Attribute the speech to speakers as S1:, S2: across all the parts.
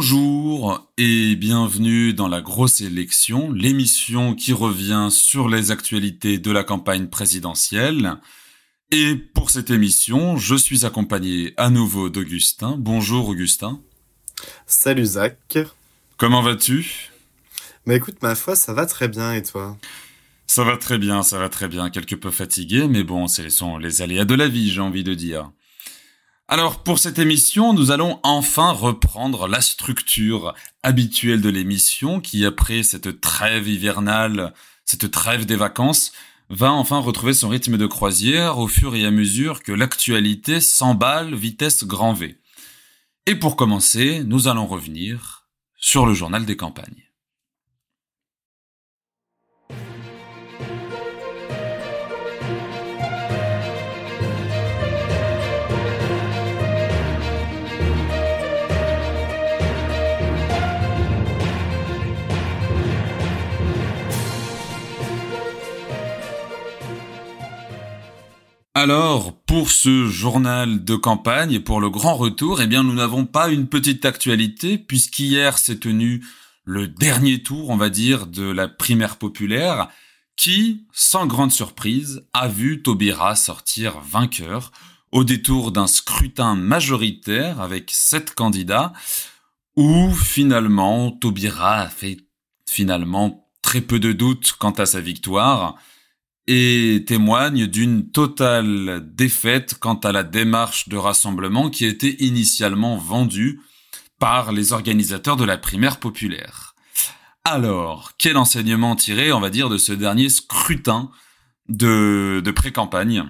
S1: Bonjour et bienvenue dans la grosse élection, l'émission qui revient sur les actualités de la campagne présidentielle. Et pour cette émission, je suis accompagné à nouveau d'Augustin. Bonjour Augustin.
S2: Salut Zach.
S1: Comment vas-tu?
S2: Bah écoute, ma foi, ça va très bien et toi?
S1: Ça va très bien, ça va très bien. Quelque peu fatigué, mais bon, ce sont les aléas de la vie, j'ai envie de dire. Alors pour cette émission, nous allons enfin reprendre la structure habituelle de l'émission qui, après cette trêve hivernale, cette trêve des vacances, va enfin retrouver son rythme de croisière au fur et à mesure que l'actualité s'emballe vitesse grand V. Et pour commencer, nous allons revenir sur le journal des campagnes. Alors, pour ce journal de campagne et pour le grand retour, eh bien, nous n'avons pas une petite actualité puisqu'hier s'est tenu le dernier tour, on va dire, de la primaire populaire qui, sans grande surprise, a vu Taubira sortir vainqueur au détour d'un scrutin majoritaire avec sept candidats où finalement Taubira a fait finalement très peu de doutes quant à sa victoire et témoigne d'une totale défaite quant à la démarche de rassemblement qui était initialement vendue par les organisateurs de la primaire populaire. Alors, quel enseignement tirer, on va dire, de ce dernier scrutin de, de pré-campagne?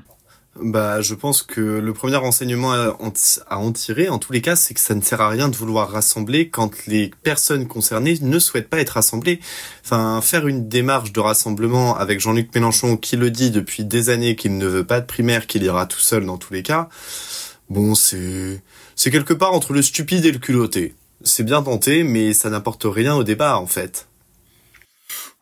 S2: Bah, je pense que le premier renseignement à en tirer, en tous les cas, c'est que ça ne sert à rien de vouloir rassembler quand les personnes concernées ne souhaitent pas être rassemblées. Enfin, faire une démarche de rassemblement avec Jean-Luc Mélenchon qui le dit depuis des années qu'il ne veut pas de primaire, qu'il ira tout seul dans tous les cas. Bon, c'est, c'est quelque part entre le stupide et le culotté. C'est bien tenté, mais ça n'apporte rien au débat, en fait.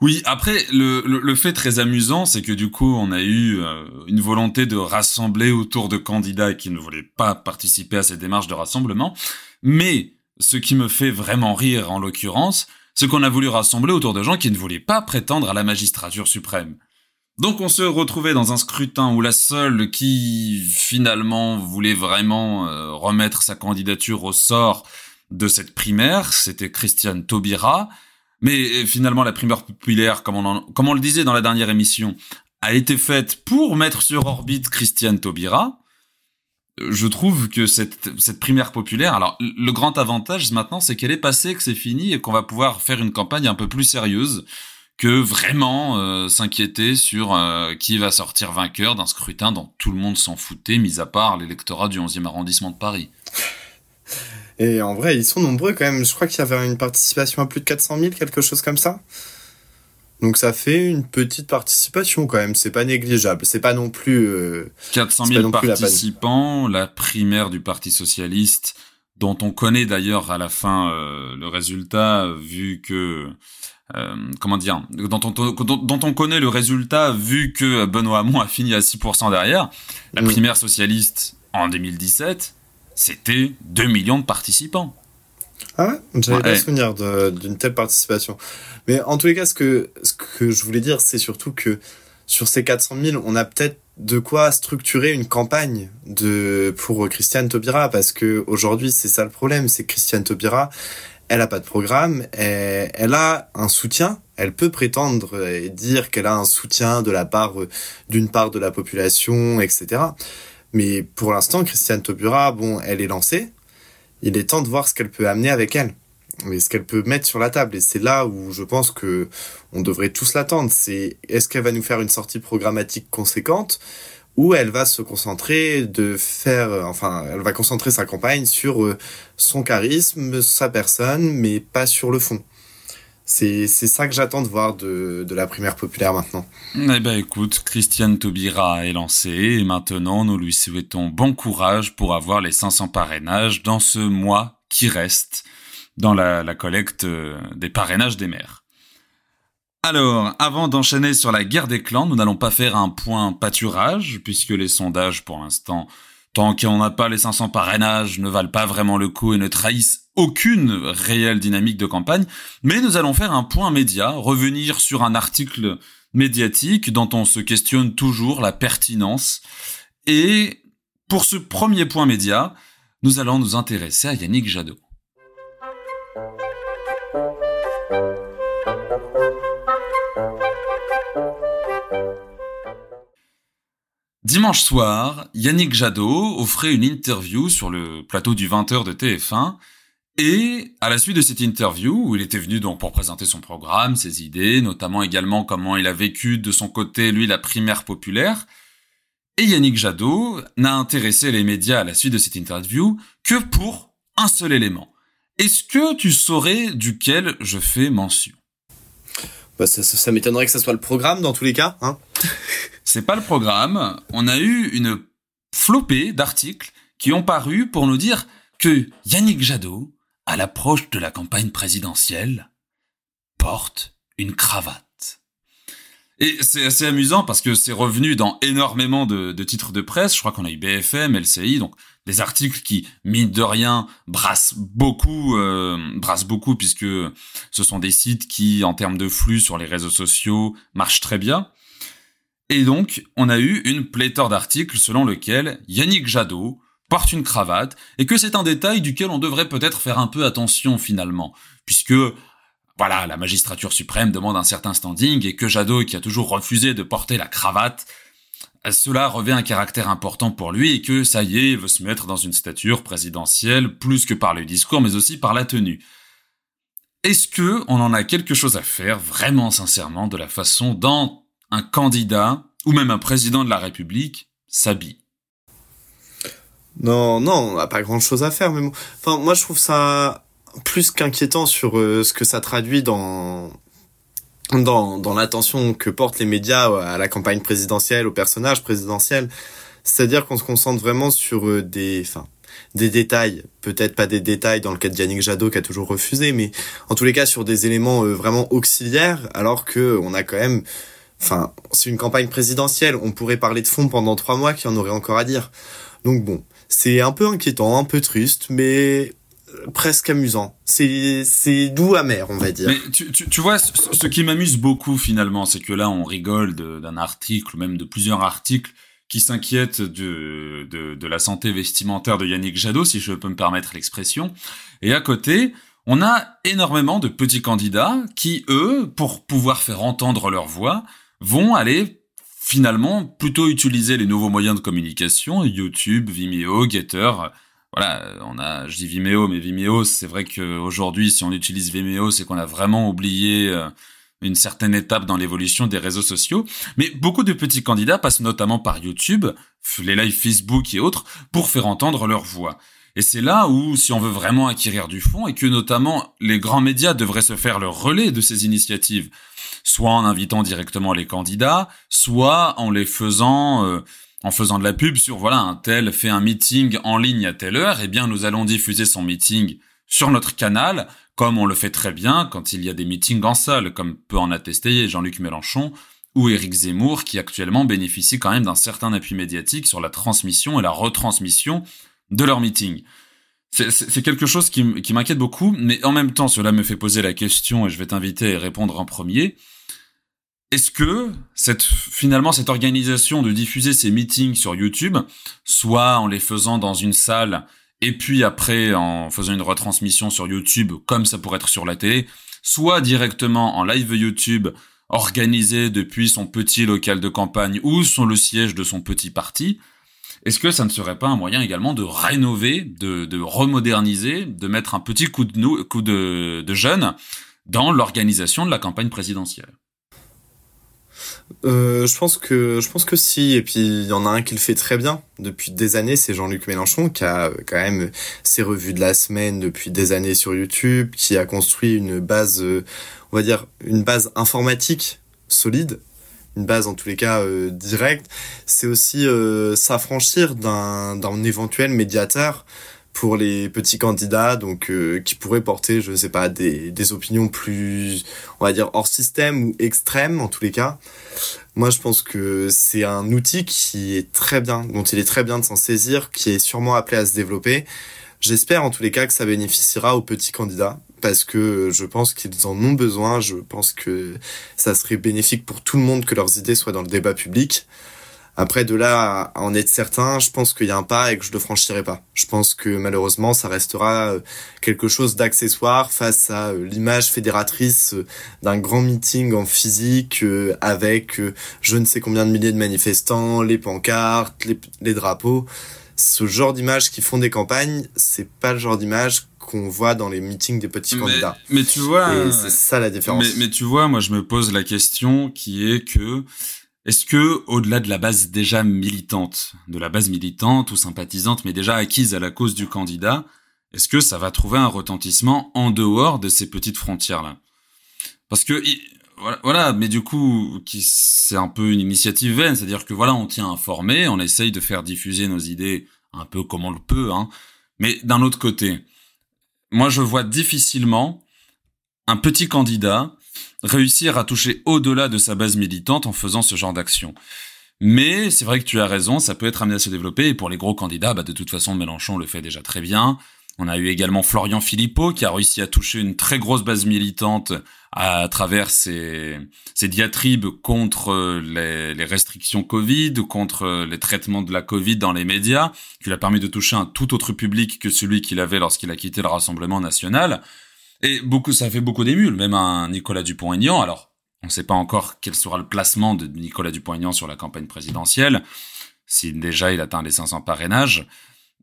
S1: Oui, après, le, le, fait très amusant, c'est que du coup, on a eu euh, une volonté de rassembler autour de candidats qui ne voulaient pas participer à cette démarche de rassemblement. Mais ce qui me fait vraiment rire, en l'occurrence, c'est qu'on a voulu rassembler autour de gens qui ne voulaient pas prétendre à la magistrature suprême. Donc on se retrouvait dans un scrutin où la seule qui finalement voulait vraiment euh, remettre sa candidature au sort de cette primaire, c'était Christiane Taubira, mais euh, finalement, la primeur populaire, comme on, comme on le disait dans la dernière émission, a été faite pour mettre sur orbite Christiane Taubira. Euh, je trouve que cette, cette primaire populaire, alors le grand avantage maintenant, c'est qu'elle est passée, que c'est fini et qu'on va pouvoir faire une campagne un peu plus sérieuse que vraiment euh, s'inquiéter sur qui va sortir vainqueur d'un scrutin dont tout le monde s'en foutait, mis à part l'électorat du 11e arrondissement de Paris.
S2: Et en vrai, ils sont nombreux quand même. Je crois qu'il y avait une participation à plus de 400 000, quelque chose comme ça. Donc ça fait une petite participation quand même. C'est pas négligeable. C'est pas non plus. Euh,
S1: 400 000 participants. La, primaire du Parti socialiste, dont on connaît d'ailleurs à la fin euh, le résultat, vu que. Euh, comment dire dont on, dont, on connaît le résultat vu que Benoît Hamon a fini à 6% derrière. La primaire socialiste en 2017 c'était 2 millions de participants.
S2: Ah ouais J'avais pas souvenir d'une telle participation. Mais en tous les cas, ce que, ce que je voulais dire, c'est surtout que sur ces 400 000, on a peut-être de quoi structurer une campagne de pour Christiane Taubira parce que aujourd'hui c'est ça le problème c'est Christiane Taubira elle a pas de programme elle, elle, a un soutien elle peut prétendre et dire qu'elle a un soutien de la part d'une part de la population etc mais pour l'instant, Christiane Taubira, bon, elle est lancée. Il est temps de voir ce qu'elle peut amener avec elle. Et ce qu'elle peut mettre sur la table. Et c'est là où je pense que on devrait tous l'attendre. C'est est-ce qu'elle va nous faire une sortie programmatique conséquente ou elle va se concentrer de faire, enfin, elle va concentrer sa campagne sur euh, son charisme, sa personne, mais pas sur le fond. C'est ça que j'attends de voir de, de, la primaire populaire maintenant.
S1: Eh ben écoute, Christiane Taubira est lancée et maintenant nous lui souhaitons bon courage pour avoir les 500 parrainages dans ce mois qui reste dans la, la collecte euh, des parrainages des maires. Alors, avant d'enchaîner sur la guerre des clans, nous n'allons pas faire un point pâturage puisque les sondages pour l'instant tant qu'on n'a pas les 500 parrainages, ne valent pas vraiment le coup et ne trahissent aucune réelle dynamique de campagne. Mais nous allons faire un point média, revenir sur un article médiatique dont on se questionne toujours la pertinence. Et pour ce premier point média, nous allons nous intéresser à Yannick Jadot. Dimanche soir, Yannick Jadot offrait une interview sur le plateau du 20h de TF1 et à la suite de cette interview, où il était venu donc pour présenter son programme, ses idées, notamment également comment il a vécu de son côté, lui, la primaire populaire, et Yannick Jadot n'a intéressé les médias à la suite de cette interview que pour un seul élément. Est-ce que tu saurais duquel je fais mention?
S2: Bah ça, ça, m'étonnerait que ce soit le programme dans tous les cas, hein
S1: C'est pas le programme. On a eu une flopée d'articles qui ont paru pour nous dire que Yannick Jadot, à l'approche de la campagne présidentielle, porte une cravate. Et c'est assez amusant parce que c'est revenu dans énormément de, titres de presse. Je crois qu'on a eu BFM, LCI, donc des articles qui, mine de rien, brassent beaucoup, euh, brassent beaucoup puisque ce sont des sites qui, en termes de flux sur les réseaux sociaux, marchent très bien. Et donc, on a eu une pléthore d'articles selon lequel Yannick Jadot porte une cravate et que c'est un détail duquel on devrait peut-être faire un peu attention finalement, puisque voilà, la magistrature suprême demande un certain standing et que Jadot, qui a toujours refusé de porter la cravate, cela revêt un caractère important pour lui et que ça y est, il veut se mettre dans une stature présidentielle plus que par le discours mais aussi par la tenue. Est-ce que on en a quelque chose à faire vraiment sincèrement de la façon dont un candidat ou même un président de la République s'habille?
S2: Non, non, on n'a pas grand chose à faire mais enfin moi je trouve ça plus qu'inquiétant sur euh, ce que ça traduit dans dans, dans l'attention que portent les médias à la campagne présidentielle, au personnage présidentiel. C'est-à-dire qu'on se concentre vraiment sur euh, des, enfin, des détails, peut-être pas des détails dans le cas de Yannick Jadot qui a toujours refusé, mais en tous les cas sur des éléments euh, vraiment auxiliaires, alors que on a quand même, enfin, c'est une campagne présidentielle, on pourrait parler de fond pendant trois mois qui en aurait encore à dire. Donc bon, c'est un peu inquiétant, un peu triste, mais presque amusant. C'est c'est doux amer, on va dire.
S1: Tu, vois, ce, qui m'amuse beaucoup finalement, c'est que là, on rigole d'un article même de plusieurs articles qui s'inquiètent de, de, de la santé vestimentaire de Yannick Jadot, si je peux me permettre l'expression. Et à côté, on a énormément de petits candidats qui, eux, pour pouvoir faire entendre leur voix, vont aller finalement plutôt utiliser les nouveaux moyens de communication, YouTube, Vimeo, Getter, voilà, on a, je dis Vimeo, mais Vimeo, c'est vrai qu'aujourd'hui, si on utilise Vimeo, c'est qu'on a vraiment oublié euh, une certaine étape dans l'évolution des réseaux sociaux. Mais beaucoup de petits candidats passent notamment par YouTube, les lives Facebook et autres, pour faire entendre leur voix. Et c'est là où, si on veut vraiment acquérir du fond, et que notamment les grands médias devraient se faire le relais de ces initiatives, soit en invitant directement les candidats, soit en les faisant euh, en faisant de la pub sur voilà un tel fait un meeting en ligne à telle heure, eh bien nous allons diffuser son meeting sur notre canal, comme on le fait très bien quand il y a des meetings en salle, comme peut en attester Jean-Luc Mélenchon ou Éric Zemmour, qui actuellement bénéficient quand même d'un certain appui médiatique sur la transmission et la retransmission de leurs meetings. C'est quelque chose qui, qui m'inquiète beaucoup, mais en même temps, cela me fait poser la question, et je vais t'inviter à répondre en premier. Est-ce que cette, finalement cette organisation de diffuser ces meetings sur YouTube, soit en les faisant dans une salle et puis après en faisant une retransmission sur YouTube comme ça pourrait être sur la télé, soit directement en live YouTube organisé depuis son petit local de campagne ou sur le siège de son petit parti, est-ce que ça ne serait pas un moyen également de rénover, de, de remoderniser, de mettre un petit coup de, coup de, dans l'organisation de la campagne présidentielle?
S2: Euh, je pense que je pense que si et puis il y en a un qui le fait très bien depuis des années c'est Jean-Luc Mélenchon qui a quand même ses revues de la semaine depuis des années sur YouTube qui a construit une base euh, on va dire une base informatique solide une base en tous les cas euh, directe. C'est aussi euh, s'affranchir d'un d'un éventuel médiateur pour les petits candidats, donc euh, qui pourraient porter, je ne sais pas, des, des opinions plus, on va dire, hors système ou extrêmes en tous les cas. Moi, je pense que c'est un outil qui est très bien, dont il est très bien de s'en saisir, qui est sûrement appelé à se développer. J'espère en tous les cas que ça bénéficiera aux petits candidats parce que je pense qu'ils en ont besoin. Je pense que ça serait bénéfique pour tout le monde que leurs idées soient dans le débat public. Après, de là à en être certain, je pense qu'il y a un pas et que je le franchirai pas. Je pense que malheureusement, ça restera euh, quelque chose d'accessoire face à euh, l'image fédératrice euh, d'un grand meeting en physique avec je ne sais combien de milliers de manifestants, les pancartes, les, drapeaux. Ce genre d'image qui font des campagnes, c'est pas le genre d'image qu'on voit dans les meetings des petits candidats.
S1: Mais tu vois,
S2: c'est ça la différence.
S1: Mais, mais tu vois, moi je me pose la question qui est que est-ce que, au-delà de la base déjà militante, de la base militante ou sympathisante, mais déjà acquise à la cause du candidat, est-ce que ça va trouver un retentissement en dehors de ces petites frontières-là? Parce que, voilà, mais du coup, c'est un peu une initiative vaine, c'est-à-dire que voilà, on tient informé, on essaye de faire diffuser nos idées un peu comme on le peut, hein. Mais d'un autre côté, moi je vois difficilement un petit candidat réussir à toucher au-delà de sa base militante en faisant ce genre d'action. Mais c'est vrai que tu as raison, ça peut être amené à se développer. Et pour les gros candidats, bah de toute façon, Mélenchon le fait déjà très bien. On a eu également Florian Philippot qui a réussi à toucher une très grosse base militante à, travers ses, diatribes contre les, les, restrictions Covid, contre les traitements de la Covid dans les médias, qui lui a permis de toucher un tout autre public que celui qu'il avait lorsqu'il a quitté le Rassemblement national. Et beaucoup, ça fait beaucoup d'émules, même un Nicolas Dupont-Aignan. Alors, on ne sait pas encore quel sera le placement de Nicolas Dupont-Aignan sur la campagne présidentielle, si déjà il atteint les 500 parrainages.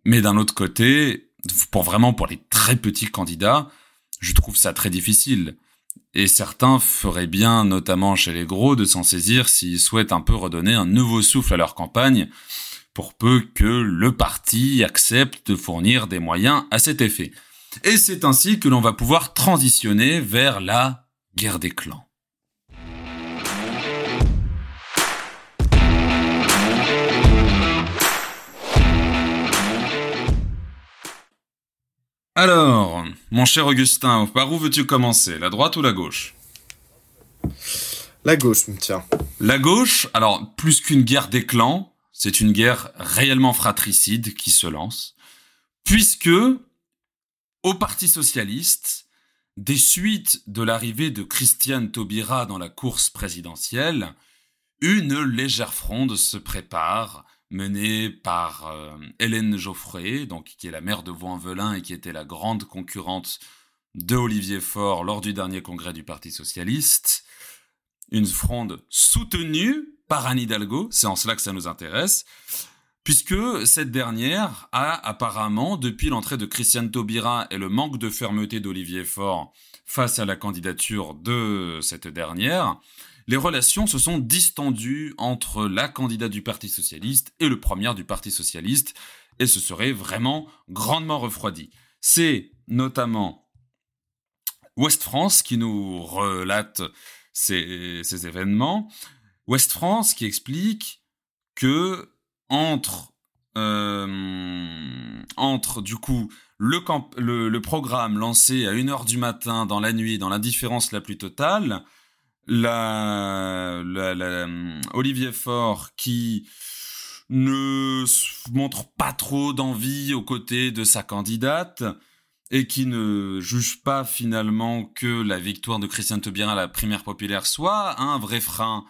S1: Mais d'un autre côté, pour vraiment pour les très petits candidats, je trouve ça très difficile. Et certains feraient bien, notamment chez les gros, de s'en saisir s'ils souhaitent un peu redonner un nouveau souffle à leur campagne, pour peu que le parti accepte de fournir des moyens à cet effet. Et c'est ainsi que l'on va pouvoir transitionner vers la guerre des clans. Alors, mon cher Augustin, par où veux-tu commencer La droite ou la gauche?
S2: La gauche, tiens.
S1: La gauche, alors, plus qu'une guerre des clans, c'est une guerre réellement fratricide qui se lance, puisque au Parti socialiste, des suites de l'arrivée de Christiane Taubira dans la course présidentielle, une légère fronde se prépare, menée par euh, Hélène Geoffrey, donc qui est la maire de Vaux-en-Velin et qui était la grande concurrente de Olivier Faure lors du dernier congrès du Parti socialiste. Une fronde soutenue par Anne Hidalgo, c'est en cela que ça nous intéresse, puisque cette dernière a apparemment, depuis l'entrée de Christiane Taubira et le manque de fermeté d'Olivier Faure face à la candidature de cette dernière, les relations se sont distendues entre la candidate du Parti socialiste et le premier du Parti socialiste, et ce serait vraiment grandement refroidi. C'est notamment Ouest France qui nous relate ces, ces événements. Ouest France qui explique que entre euh, entre du coup le, camp, le, programme lancé à 1h du matin dans la nuit, dans l'indifférence la plus totale, la, la, Olivier Faure qui ne montre pas trop d'envie aux côtés de sa candidate et qui ne juge pas finalement que la victoire de Christiane Taubira à la primaire populaire soit un vrai frein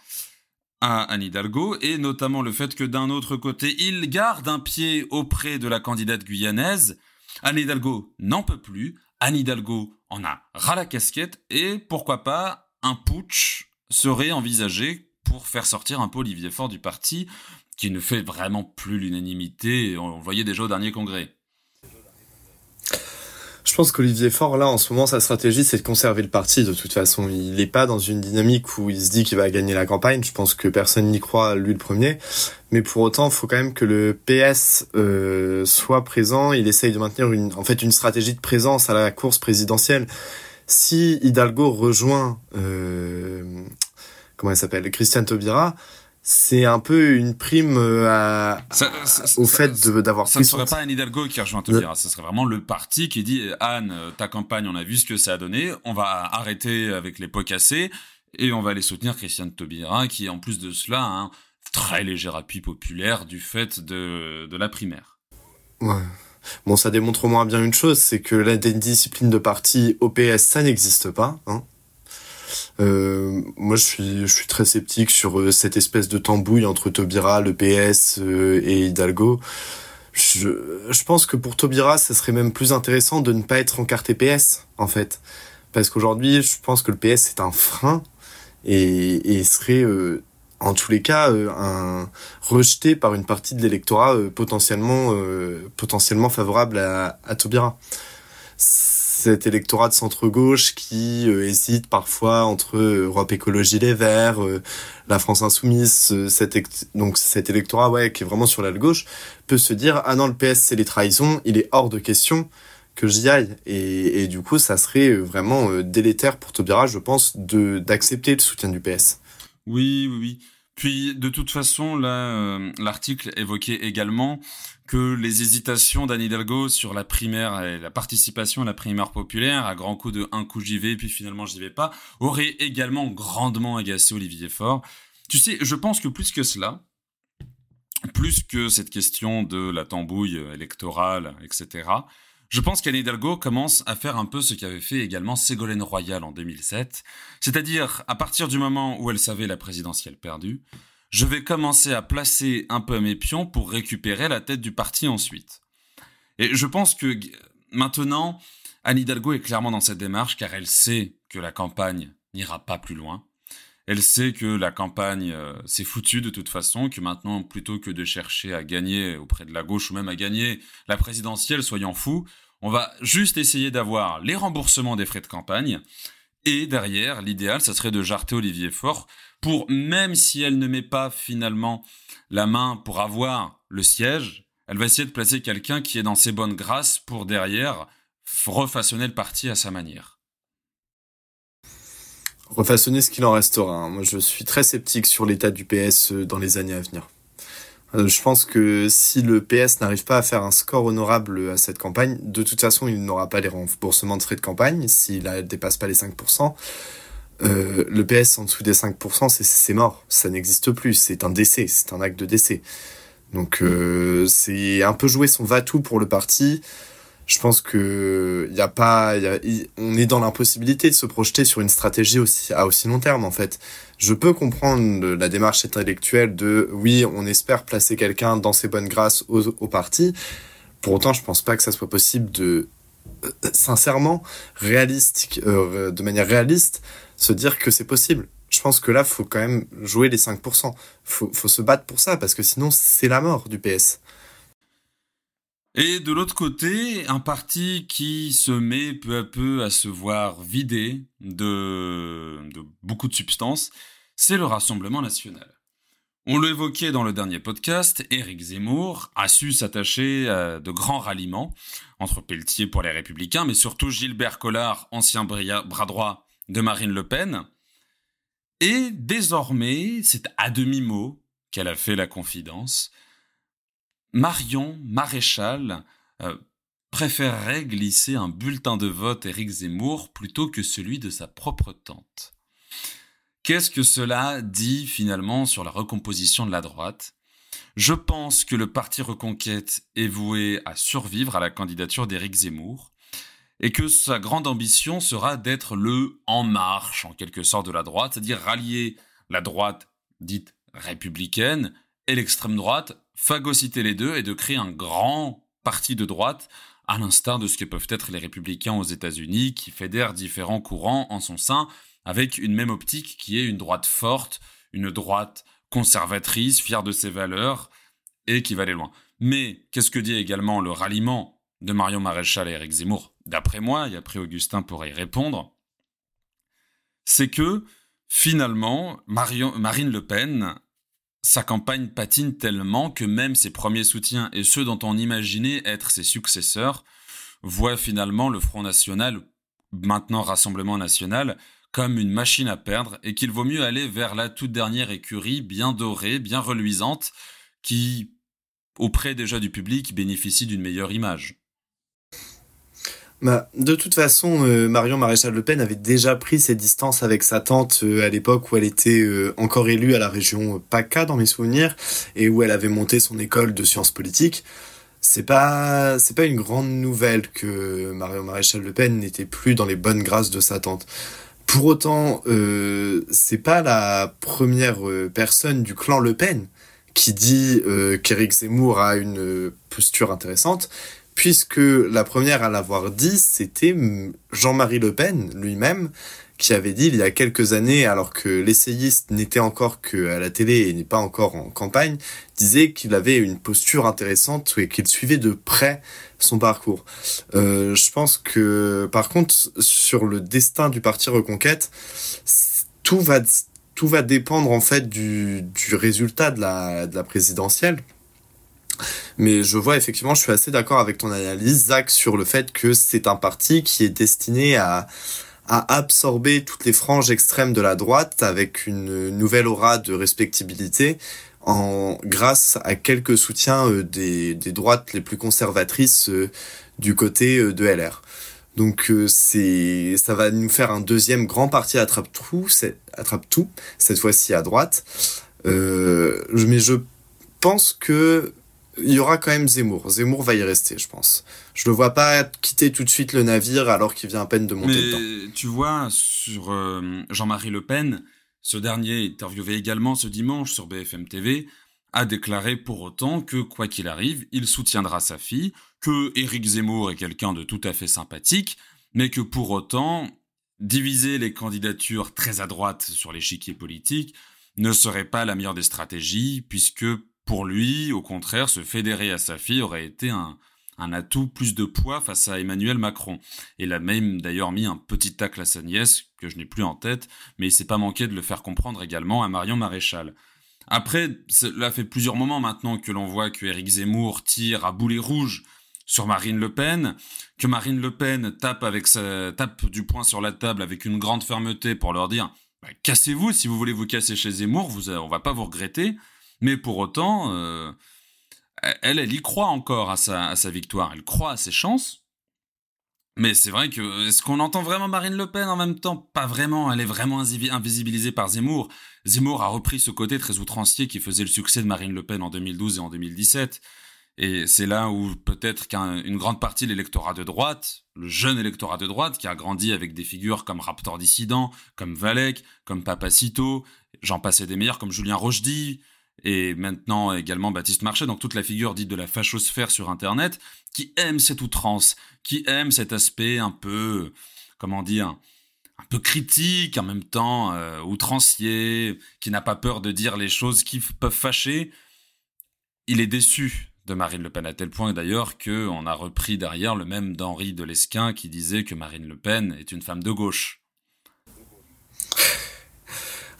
S1: à Anne Hidalgo, et notamment le fait que d'un autre côté, il garde un pied auprès de la candidate guyanaise. Anne Hidalgo n'en peut plus, Anne Hidalgo en a ras la casquette, et pourquoi pas un putsch serait envisagé pour faire sortir un peu Olivier Faure du parti, qui ne fait vraiment plus l'unanimité, on le voyait déjà au dernier congrès.
S2: Je pense qu'Olivier Faure, là, en ce moment, sa stratégie, c'est de conserver le parti, de toute façon. Il n'est pas dans une dynamique où il se dit qu'il va gagner la campagne. Je pense que personne n'y croit, lui le premier. Mais pour autant, il faut quand même que le PS euh, soit présent. Il essaye de maintenir une, en fait, une stratégie de présence à la course présidentielle. Si Hidalgo rejoint, euh, comment elle s'appelle, Christiane Taubira, c'est un peu une prime à, au fait d'avoir
S1: ça ne serait pas Anne Hidalgo qui rejoint Taubira, ce serait vraiment le parti qui dit Anne, ta campagne, on a vu ce que ça a donné, on va arrêter avec les pots cassés et on va aller soutenir Christiane Taubira qui en plus de cela a un très léger appui populaire du fait de, de la primaire.
S2: Ouais. Bon, ça démontre au moins bien une chose, c'est que la discipline de parti au PS, ça n'existe pas. Hein. Euh, moi, je suis, très sceptique sur euh, cette espèce de tambouille entre Taubira, le PS euh, et Hidalgo. Je, pense que pour Taubira, ça serait même plus intéressant de ne pas être encarté PS, en fait. Parce qu'aujourd'hui, je pense que le PS est un frein et, serait en tous les cas un rejeté par une partie de l'électorat potentiellement potentiellement favorable à, à Taubira cet électorat de centre-gauche qui euh, hésite parfois entre Europe Écologie Les Verts, euh, la France Insoumise, euh, donc cet électorat qui est vraiment sur l'aile gauche peut se dire ah non le PS c'est les trahisons, il est hors de question que j'y aille et, du coup ça serait vraiment délétère pour Taubira je pense d'accepter le soutien du PS.
S1: Oui oui oui. Puis de toute façon là l'article évoquait également que les hésitations d'Anne Hidalgo sur la primaire et la participation à la primaire populaire, à grand coup de un coup j'y vais, puis finalement j'y vais pas, auraient également grandement agacé Olivier Faure. Tu sais, je pense que plus que cela, plus que cette question de la tambouille électorale, etc., je pense qu'Anne Hidalgo commence à faire un peu ce qu'avait fait également Ségolène Royal en 2007, c'est-à-dire à partir du moment où elle savait la présidentielle perdue, je vais commencer à placer un peu mes pions pour récupérer la tête du parti ensuite. Et je pense que maintenant, Anne Hidalgo est clairement dans cette démarche car elle sait que la campagne n'ira pas plus loin. Elle sait que la campagne euh, s'est foutue de toute façon, que maintenant, plutôt que de chercher à gagner auprès de la gauche ou même à gagner la présidentielle, soyons fous, on va juste essayer d'avoir les remboursements des frais de campagne. Et derrière, l'idéal, ça serait de jarter Olivier Faure pour, même si elle ne met pas finalement la main pour avoir le siège, elle va essayer de placer quelqu'un qui est dans ses bonnes grâces pour derrière refaçonner le parti à sa manière.
S2: Refaçonner ce qu'il en restera. Hein. Moi, je suis très sceptique sur l'état du PS euh, dans les années à venir. Euh, je pense que si le PS n'arrive pas à faire un score honorable à cette campagne, de toute façon, il n'aura pas les remboursements de frais de campagne s'il ne dépasse pas les 5%. Euh, le PS en dessous des 5%, c'est mort. Ça n'existe plus. C'est un décès. C'est un acte de décès. Donc euh, c'est un peu jouer son va-tout pour le parti. Je pense que y a pas, on est dans l'impossibilité de se projeter sur une stratégie aussi à aussi long terme en fait. Je peux comprendre la démarche intellectuelle de oui, on espère placer quelqu'un dans ses bonnes grâces au, parti. Pour autant, je pense pas que ça soit possible de euh, sincèrement réaliste, de manière réaliste, se dire que c'est possible. Je pense que là, faut quand même jouer les 5%. Faut, faut se battre pour ça, parce que sinon, c'est la mort du PS.
S1: Et de l'autre côté, un parti qui se met peu à peu à se voir vidé de, beaucoup de substances, c'est le Rassemblement national. On l'évoquait dans le dernier podcast, Éric Zemmour a su s'attacher à de grands ralliements entre Pelletier pour les Républicains, mais surtout Gilbert Collard, ancien bras droit de Marine Le Pen. Et désormais, c'est à demi-mot qu'elle a fait la confidence. Marion Maréchal euh, préférerait glisser un bulletin de vote Éric Zemmour plutôt que celui de sa propre tante. Qu'est-ce que cela dit finalement sur la recomposition de la droite? Je pense que le parti Reconquête est voué à survivre à la candidature d'Éric Zemmour et que sa grande ambition sera d'être le en marche, en quelque sorte, de la droite, c'est-à-dire rallier la droite dite républicaine et l'extrême droite, phagocyter les deux et de créer un grand parti de droite, à l'instar de ce que peuvent être les républicains aux États-Unis, qui fédèrent différents courants en son sein, avec une même optique qui est une droite forte, une droite conservatrice, fière de ses valeurs, et qui va aller loin. Mais qu'est-ce que dit également le ralliement de Marion Maréchal et Éric Zemmour? D'après moi, et après Augustin pourrait y répondre, c'est que finalement, Marine Le Pen, sa campagne patine tellement que même ses premiers soutiens et ceux dont on imaginait être ses successeurs voient finalement le Front National, maintenant Rassemblement National, comme une machine à perdre et qu'il vaut mieux aller vers la toute dernière écurie bien dorée, bien reluisante, qui, auprès déjà du public, bénéficie d'une meilleure image.
S2: Bah, de toute façon, euh, Marion Maréchal Le Pen avait déjà pris ses distances avec sa tante euh, à l'époque où elle était euh, encore élue à la région PACA dans mes souvenirs et où elle avait monté son école de sciences politiques. C'est pas c'est pas une grande nouvelle que Marion Maréchal Le Pen n'était plus dans les bonnes grâces de sa tante. Pour autant, c'est pas la première personne du clan Le Pen qui dit qu'Éric Zemmour a une posture intéressante puisque la première à l'avoir dit, c'était Jean-Marie Le Pen lui-même, qui avait dit il y a quelques années, alors que l'essayiste n'était encore qu'à la télé et n'est pas encore en campagne, disait qu'il avait une posture intéressante et qu'il suivait de près son parcours. Euh, je pense que, par contre, sur le destin du parti Reconquête, tout va tout va dépendre en fait du, du résultat de la, de la présidentielle mais je vois effectivement, je suis assez d'accord avec ton analyse, Zach, sur le fait que c'est un parti qui est destiné à, à absorber toutes les franges extrêmes de la droite avec une nouvelle aura de respectabilité en grâce à quelques soutiens euh, des, des droites les plus conservatrices euh, du côté euh, de LR. Donc ça va nous faire un deuxième grand parti attrape tout, attrape tout cette fois-ci à droite. Mais je pense que il y aura quand même Zemmour. Zemmour va y rester, je pense. Je le vois pas quitter tout de suite le navire alors qu'il vient à peine de monter
S1: Mais dedans. Tu vois, sur euh, Jean-Marie Le Pen, ce dernier, interviewé également ce dimanche sur BFM TV, a déclaré pour autant que, quoi qu'il arrive, il soutiendra sa fille, que Éric Zemmour est quelqu'un de tout à fait sympathique, mais que pour autant, diviser les candidatures très à droite sur l'échiquier politique ne serait pas la meilleure des stratégies, puisque pour lui, au contraire, se fédérer à sa fille aurait été un, atout plus de poids face à Emmanuel Macron. Il a même d'ailleurs mis un petit tacle à sa nièce, que je n'ai plus en tête, mais il s'est pas manqué de le faire comprendre également à Marion Maréchal. Après, cela fait plusieurs moments maintenant que l'on voit que Zemmour tire à boulet rouge sur Marine Le Pen, que Marine Le Pen tape avec sa, tape du poing sur la table avec une grande fermeté pour leur dire bah, cassez-vous si vous voulez vous casser chez Zemmour, vous, on va pas vous regretter. Mais pour autant, euh, elle, elle y croit encore à sa, victoire. Elle croit à ses chances. Mais c'est vrai que est-ce qu'on entend vraiment Marine Le Pen en même temps? Pas vraiment. Elle est vraiment invisibilisée par Zemmour. Zemmour a repris ce côté très outrancier qui faisait le succès de Marine Le Pen en 2012 et en 2017. Et c'est là où peut-être qu'une grande partie de l'électorat de droite, le jeune électorat de droite, qui a grandi avec des figures comme Raptor Dissident, comme Valek, comme Papacito, j'en passais des meilleurs comme Julien Rochdy, et maintenant également Baptiste Marchais, donc toute la figure dite de la fachosphère sur Internet, qui aime cette outrance, qui aime cet aspect un peu, comment dire, un peu critique, en même temps euh, outrancier, qui n'a pas peur de dire les choses qui peuvent fâcher. Il est déçu de Marine Le Pen à tel point d'ailleurs qu'on a repris derrière le même d'Henri de Lesquin qui disait que Marine Le Pen est une femme de gauche.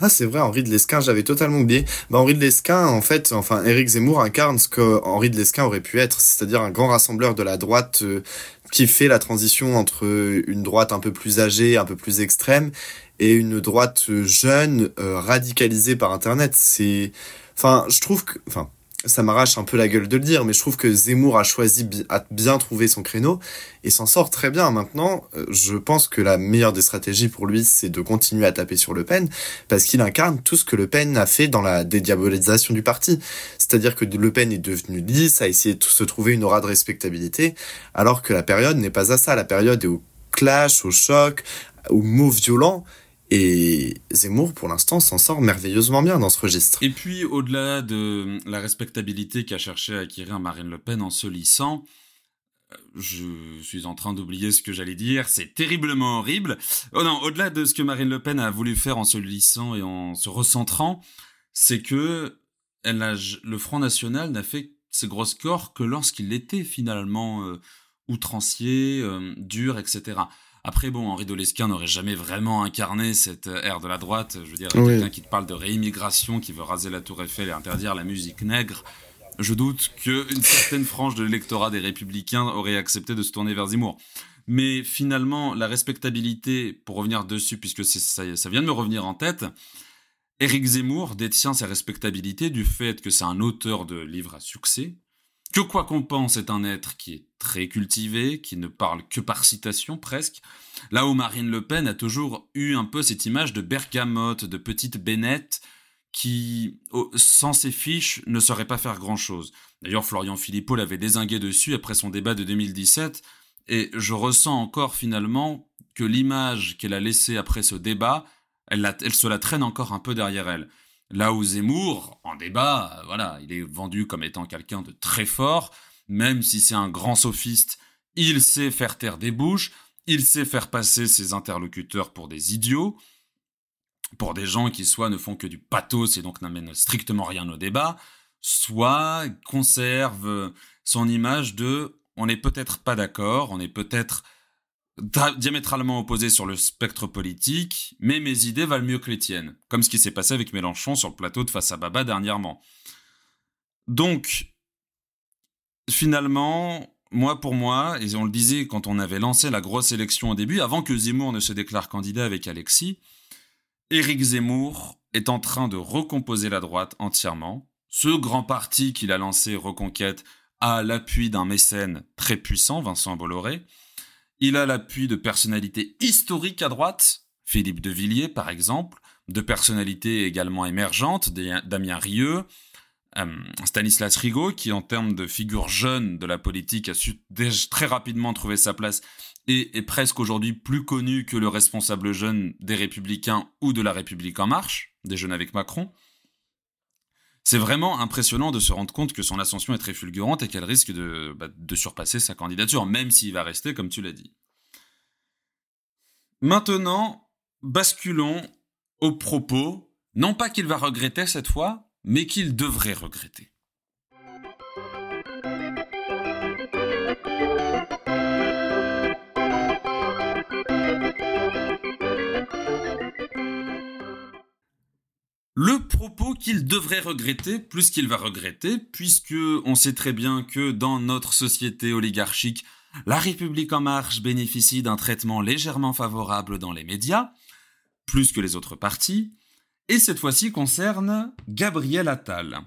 S2: Ah, c'est vrai, Henri de Lesquin, j'avais totalement oublié. Bah, Henri de Lesquin, en fait, enfin, Éric Zemmour incarne ce que Henri de Lesquin aurait pu être, c'est-à-dire un grand rassembleur de la droite euh, qui fait la transition entre une droite un peu plus âgée, un peu plus extrême, et une droite jeune, euh, radicalisée par Internet. C'est, enfin, je trouve que, enfin, ça m'arrache un peu la gueule de le dire, mais je trouve que Zemmour a choisi, a bien trouvé son créneau et s'en sort très bien. Maintenant, euh, je pense que la meilleure des stratégies pour lui, c'est de continuer à taper sur Le Pen, parce qu'il incarne tout ce que Le Pen a fait dans la dédiabolisation du parti. C'est-à-dire que Le Pen est devenu lisse, a essayé de se trouver une aura de respectabilité, alors que la période n'est pas à ça. La période est au clash, au choc, aux mots violents, et Zemmour, pour l'instant, s'en sort merveilleusement bien dans ce registre.
S1: Et puis, au-delà de la respectabilité qu'a cherché à acquérir Marine Le Pen en se lissant, euh, je suis en train d'oublier ce que j'allais dire, c'est terriblement horrible. Oh non, au-delà de ce que Marine Le Pen a voulu faire en se lissant et en se recentrant, c'est que le Front National n'a fait ses gros scores que lorsqu'il était finalement euh, outrancier, euh, dur, etc. Après, bon, Henri Dolesquin n'aurait jamais vraiment incarné cette ère de la droite. Je veux dire, quelqu'un qui te parle de réimmigration, qui veut raser la Tour Eiffel et interdire la musique nègre. Je doute qu'une certaine frange de l'électorat des Républicains aurait accepté de se tourner vers Zemmour. Mais finalement, la respectabilité, pour revenir dessus, puisque ça, ça vient de me revenir en tête, Éric Zemmour détient sa respectabilité du fait que c'est un auteur de livres à succès, que quoi qu'on pense est un être qui est très cultivé, qui ne parle que par citation presque, là où Marine Le Pen a toujours eu un peu cette image de bergamote, de petite bénette, qui, sans ses fiches, ne saurait pas faire grand-chose. D'ailleurs, Florian Philippot l'avait désingué dessus après son débat de 2017, et je ressens encore finalement que l'image qu'elle a laissée après ce débat, elle se la traîne encore un peu derrière elle. Là où Zemmour, en débat, voilà, il est vendu comme étant quelqu'un de très fort, même si c'est un grand sophiste, il sait faire taire des bouches, il sait faire passer ses interlocuteurs pour des idiots, pour des gens qui soit ne font que du pathos et donc n'amènent strictement rien au débat, soit conservent son image de on n'est peut-être pas d'accord, on est peut-être diamétralement opposés sur le spectre politique, mais mes idées valent mieux que les tiennes, comme ce qui s'est passé avec Mélenchon sur le plateau de Face à Baba dernièrement. Donc, finalement, moi pour moi, et on le disait quand on avait lancé la grosse élection au début, avant que Zemmour ne se déclare candidat avec Alexis, Éric Zemmour est en train de recomposer la droite entièrement. Ce grand parti qu'il a lancé, Reconquête, a l'appui d'un mécène très puissant, Vincent Bolloré, il a l'appui de personnalités historiques à droite, Philippe de Villiers par exemple, de personnalités également émergentes, Damien Rieu, euh, Stanislas Rigaud, qui en termes de figure jeune de la politique a su très rapidement trouver sa place et est presque aujourd'hui plus connu que le responsable jeune des Républicains ou de la République en marche, des jeunes avec Macron. C'est vraiment impressionnant de se rendre compte que son ascension est très fulgurante et qu'elle risque de, bah, de surpasser sa candidature, même s'il va rester, comme tu l'as dit. Maintenant, basculons au propos, non pas qu'il va regretter cette fois, mais qu'il devrait regretter. Le propos qu'il devrait regretter plus qu'il va regretter, puisque on sait très bien que dans notre société oligarchique, la République en marche bénéficie d'un traitement légèrement favorable dans les médias, plus que les autres partis, et cette fois-ci concerne Gabriel Attal.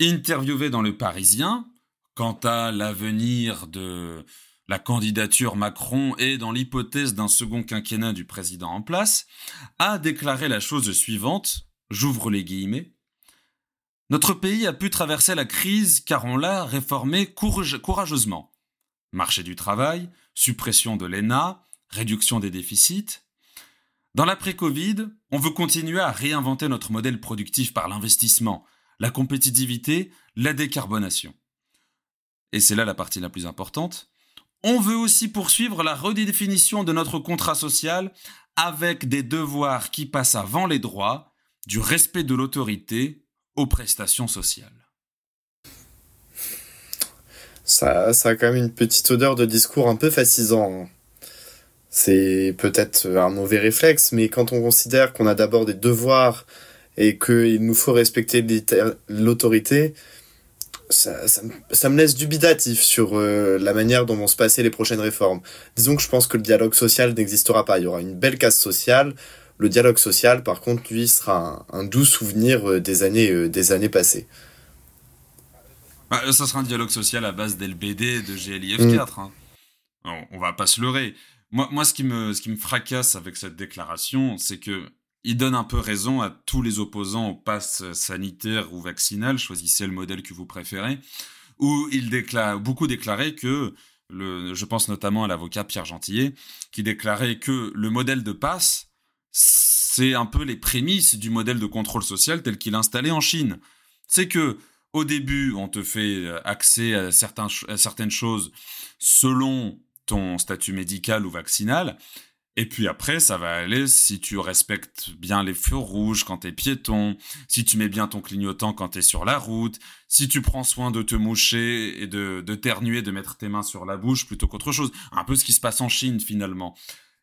S1: Interviewé dans Le Parisien, quant à l'avenir de la candidature Macron et dans l'hypothèse d'un second quinquennat du président en place, a déclaré la chose suivante J'ouvre les guillemets. Notre pays a pu traverser la crise car on l'a réformé courageusement. Marché du travail, suppression de l'ENA, réduction des déficits. Dans l'après-Covid, on veut continuer à réinventer notre modèle productif par l'investissement, la compétitivité, la décarbonation. Et c'est là la partie la plus importante. On veut aussi poursuivre la redéfinition de notre contrat social avec des devoirs qui passent avant les droits du respect de l'autorité aux prestations sociales.
S2: Ça, ça a quand même une petite odeur de discours un peu fascisant. Hein. C'est peut-être un mauvais réflexe, mais quand on considère qu'on a d'abord des devoirs et qu'il nous faut respecter l'autorité, ça, ça, me laisse dubitatif sur euh, la manière dont vont se passer les prochaines réformes. Disons que je pense que le dialogue social n'existera pas. Il y aura une belle casse sociale, le dialogue social, par contre, lui, sera un, doux souvenir euh, des années, euh, des années passées.
S1: Bah, ça sera un dialogue social à base d'LBD de GLIF4. Mm. Hein. On, va pas se leurrer. Moi, moi ce, qui me, ce qui me fracasse avec cette déclaration, c'est que il donne un peu raison à tous les opposants au pass sanitaire ou vaccinal, choisissez le modèle que vous préférez, où il déclare, beaucoup déclaraient que, le, je pense notamment à l'avocat Pierre Gentillet, qui déclarait que le modèle de passe c'est un peu les prémices du modèle de contrôle social tel qu'il est installé en Chine. C'est que au début, on te fait euh, accès à, certaines choses selon ton statut médical ou vaccinal. Et puis après, ça va aller si tu respectes bien les feux rouges quand t'es piéton, si tu mets bien ton clignotant quand t'es sur la route, si tu prends soin de te moucher et de, de ternuer, de mettre tes mains sur la bouche plutôt qu'autre chose. Un peu ce qui se passe en Chine finalement.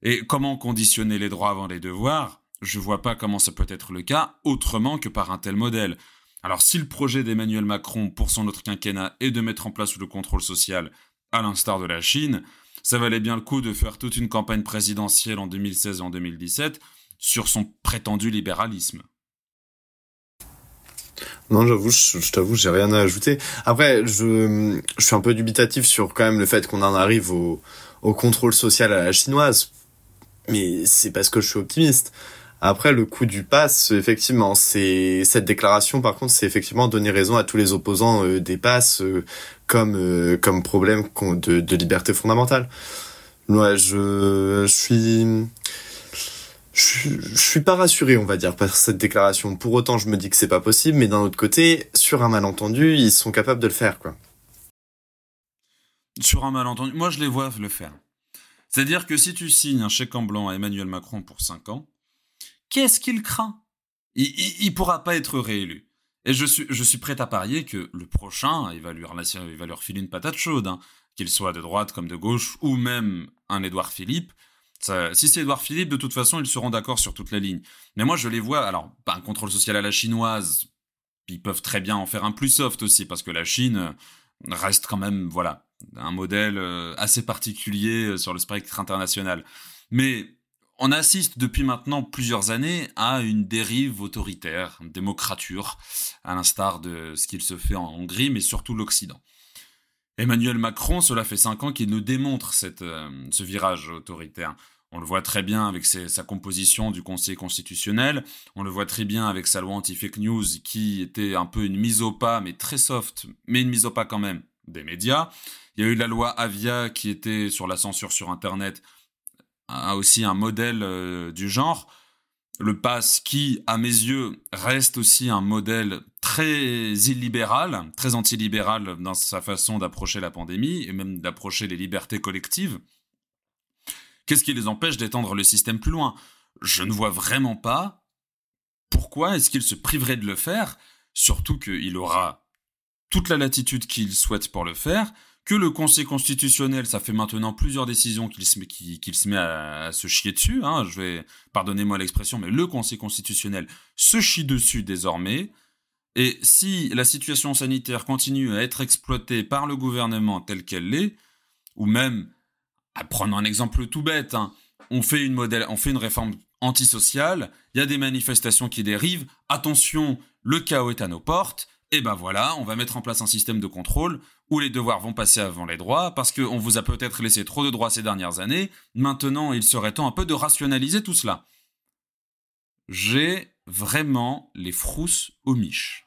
S1: Et comment conditionner les droits avant les devoirs? Je vois pas comment ça peut être le cas autrement que par un tel modèle. Alors si le projet d'Emmanuel Macron pour son autre quinquennat est de mettre en place le contrôle social, à l'instar de la Chine, ça valait bien le coup de faire toute une campagne présidentielle en 2016 et en 2017 sur son prétendu libéralisme.
S2: Non, j'avoue, je, t'avoue, j'ai rien à ajouter. Après, je, je suis un peu dubitatif sur quand même le fait qu'on en arrive au, au contrôle social à la chinoise. Mais c'est parce que je suis optimiste. Après, le coup du pass, effectivement, c'est cette déclaration. Par contre, c'est effectivement donner raison à tous les opposants euh, des passes euh, comme euh, comme problème de, de liberté fondamentale. Ouais, je, je suis je, je suis pas rassuré, on va dire, par cette déclaration. Pour autant, je me dis que c'est pas possible, mais d'un autre côté, sur un malentendu, ils sont capables de le faire, quoi.
S1: Sur un malentendu, moi je les vois le faire. C'est-à-dire que si tu signes un chèque en blanc à Emmanuel Macron pour 5 ans, qu'est-ce qu'il craint? Il, il, pourra pas être réélu. Et je suis, je suis prêt à parier que le prochain, il va lui, il refiler une patate chaude, hein, qu'il soit de droite comme de gauche, ou même un Édouard Philippe. si c'est Édouard Philippe, de toute façon, ils seront d'accord sur toute la ligne. Mais moi, je les vois, alors, pas un contrôle social à la chinoise, ils peuvent très bien en faire un plus soft aussi, parce que la Chine reste quand même, voilà, un modèle euh, assez particulier euh, sur le spectre international. Mais on assiste depuis maintenant plusieurs années à une dérive autoritaire, une démocrature, à l'instar de ce qu'il se fait en Hongrie, mais surtout l'Occident. Emmanuel Macron, cela fait cinq ans qu'il nous démontre cette, euh, ce virage autoritaire. On le voit très bien avec sa composition du Conseil constitutionnel. On le voit très bien avec sa loi anti-fake news qui était un peu une mise au pas, mais très soft, mais une mise au pas quand même des médias. Il y a eu la loi Avia qui était sur la censure sur Internet a aussi un modèle euh, du genre. Le pass qui, à mes yeux, reste aussi un modèle très illibéral, très antilibéral dans sa façon d'approcher la pandémie et même d'approcher les libertés collectives. Qu'est-ce qui les empêche d'étendre le système plus loin? Je ne vois vraiment pas pourquoi est-ce qu'il se priverait de le faire, surtout qu'il aura toute la latitude qu'il souhaite pour le faire, que le Conseil constitutionnel, ça fait maintenant plusieurs décisions qu'il se met, qu'il, se met à, se chier dessus. Hein, je vais, pardonnez-moi l'expression, mais le Conseil constitutionnel se chie dessus désormais. Et si la situation sanitaire continue à être exploitée par le gouvernement telle qu'elle l'est, ou même, prenons un exemple tout bête, hein, on fait une on fait une réforme antisociale, il y a des manifestations qui dérivent, attention, le chaos est à nos portes, et ben voilà, on va mettre en place un système de contrôle où les devoirs vont passer avant les droits, parce qu'on vous a peut-être laissé trop de droits ces dernières années, maintenant il serait temps un peu de rationaliser tout cela. J'ai vraiment les frousses aux miches.